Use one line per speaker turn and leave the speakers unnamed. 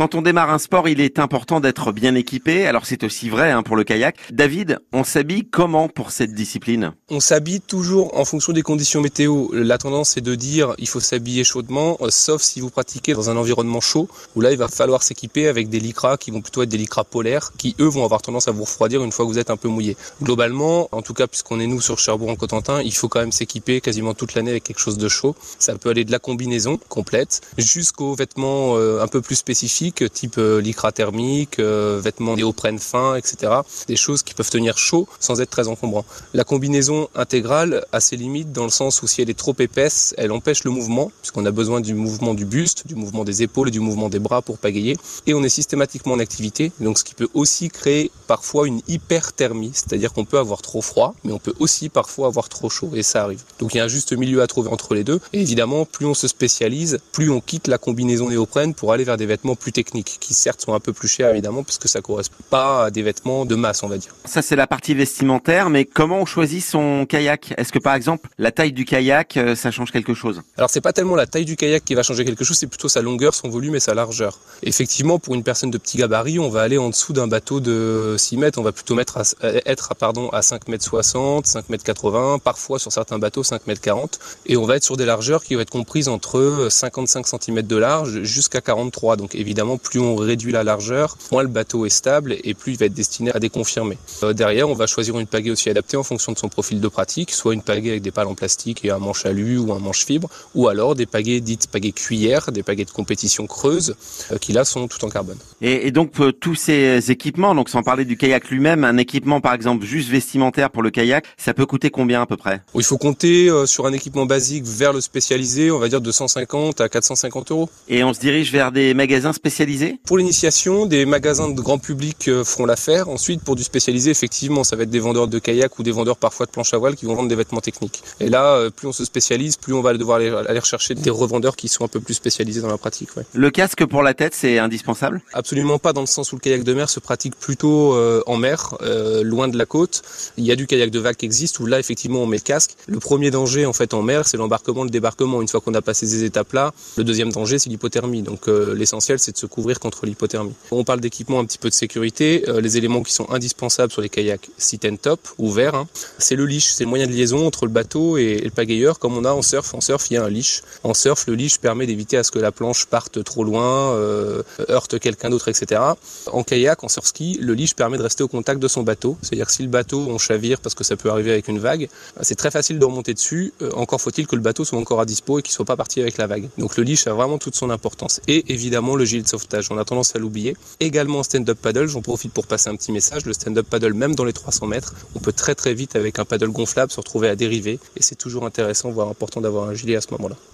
Quand on démarre un sport, il est important d'être bien équipé. Alors c'est aussi vrai hein, pour le kayak. David, on s'habille comment pour cette discipline?
On s'habille toujours en fonction des conditions météo. La tendance est de dire il faut s'habiller chaudement, euh, sauf si vous pratiquez dans un environnement chaud, où là il va falloir s'équiper avec des lycras qui vont plutôt être des lycras polaires, qui eux vont avoir tendance à vous refroidir une fois que vous êtes un peu mouillé. Globalement, en tout cas puisqu'on est nous sur Cherbourg-en-Cotentin, il faut quand même s'équiper quasiment toute l'année avec quelque chose de chaud. Ça peut aller de la combinaison complète jusqu'aux vêtements euh, un peu plus spécifiques, type euh, lycra thermique, vêtements néoprène fin, etc. Des choses qui peuvent tenir chaud sans être très encombrant. La combinaison intégrale a ses limites dans le sens où si elle est trop épaisse, elle empêche le mouvement, puisqu'on a besoin du mouvement du buste, du mouvement des épaules et du mouvement des bras pour pagayer. Et on est systématiquement en activité, donc ce qui peut aussi créer parfois une hyperthermie, c'est-à-dire qu'on peut avoir trop froid, mais on peut aussi parfois avoir trop chaud, et ça arrive. Donc il y a un juste milieu à trouver entre les deux. Et évidemment, plus on se spécialise, plus on quitte la combinaison néoprène pour aller vers des vêtements plus techniques, qui certes sont un peu plus chers évidemment, parce que ça correspond pas à des vêtements de masse, on va dire.
Ça c'est la partie vestimentaire, mais comment on choisit son kayak? Est-ce que par exemple la taille du kayak, euh, ça change quelque chose?
Alors c'est pas tellement la taille du kayak qui va changer quelque chose, c'est plutôt sa longueur, son volume et sa largeur. Effectivement, pour une personne de petit gabarit, on va aller en dessous d'un bateau de 6 mètres, on va plutôt mettre à, être pardon, à 5 mètres 60, 5 mètres 80, parfois sur certains bateaux 5 mètres 40, et on va être sur des largeurs qui vont être comprises entre 55 cm de large jusqu'à 43. Donc évidemment, plus on réduit la largeur, moins le bateau est stable et plus il va être destiné à déconfirmer. Euh, derrière, on va choisir une pagaie aussi adaptée en fonction de son profil de pratique, soit une pagaie avec des pales en plastique et un manche alu ou un manche fibre, ou alors des pagaies dites pagaies cuillères, des pagaies de compétition creuse, euh, qui là sont tout en carbone.
Et, donc euh, tous ces équipements, donc sans parler du kayak lui-même, un équipement par exemple juste vestimentaire pour le kayak, ça peut coûter combien à peu près?
Il faut compter sur un équipement basique vers le spécialisé, on va dire de 150 à 450 euros.
Et on se dirige vers des magasins spécialisés?
Pour l'initiation, des magasins de grand public feront l'affaire. Ensuite, pour du spécialisé, effectivement, ça va être des vendeurs de kayak ou des vendeurs parfois de planches à voile qui vont vendre des vêtements techniques. Et là, euh, plus on se spécialise, plus on va devoir aller, rechercher des revendeurs qui sont un peu plus spécialisés dans la pratique.
Le casque pour la tête, c'est indispensable?
Absolument pas, dans le sens où le kayak de mer se pratique plutôt euh, en mer, euh, loin de la côte. Il y a du kayak de vague qui existe où là, effectivement, on met le casque. Le premier danger, en fait, en mer, c'est l'embarquement, le débarquement. Une fois qu'on a passé ces étapes-là, le deuxième danger, c'est l'hypothermie. Donc l'essentiel, c'est de se couvrir contre l'hypothermie. On parle d'équipement un petit peu de sécurité. les éléments qui sont indispensables sur les kayaks sit and top, ouvert, hein. c'est le leash, c'est le moyen de liaison entre le bateau et le pagayeur, comme on a en surf. En surf, il y a un leash. En surf, le leash permet d'éviter à ce que la planche parte trop loin, euh, heurte quelqu'un d'autre, etc. En kayak, en surf ski, le leash permet de rester au contact de son bateau. C'est-à-dire si le bateau, on chavire parce que ça peut arriver avec une vague, c'est très facile de remonter dessus. Euh, encore faut-il que le bateau soit encore à dispo et qu'il soit pas parti avec la vague. Donc le leash a vraiment toute son importance. Et évidemment, le gilet de sauvetage. On a tendance à l'oublier. Également stand-up paddle. J'en profite pour passer un petit message. Le stand-up paddle, même dans les 300 mètres, on peut très très vite avec un paddle gonflable se retrouver à dériver et c'est toujours intéressant voire important d'avoir un gilet à ce moment-là.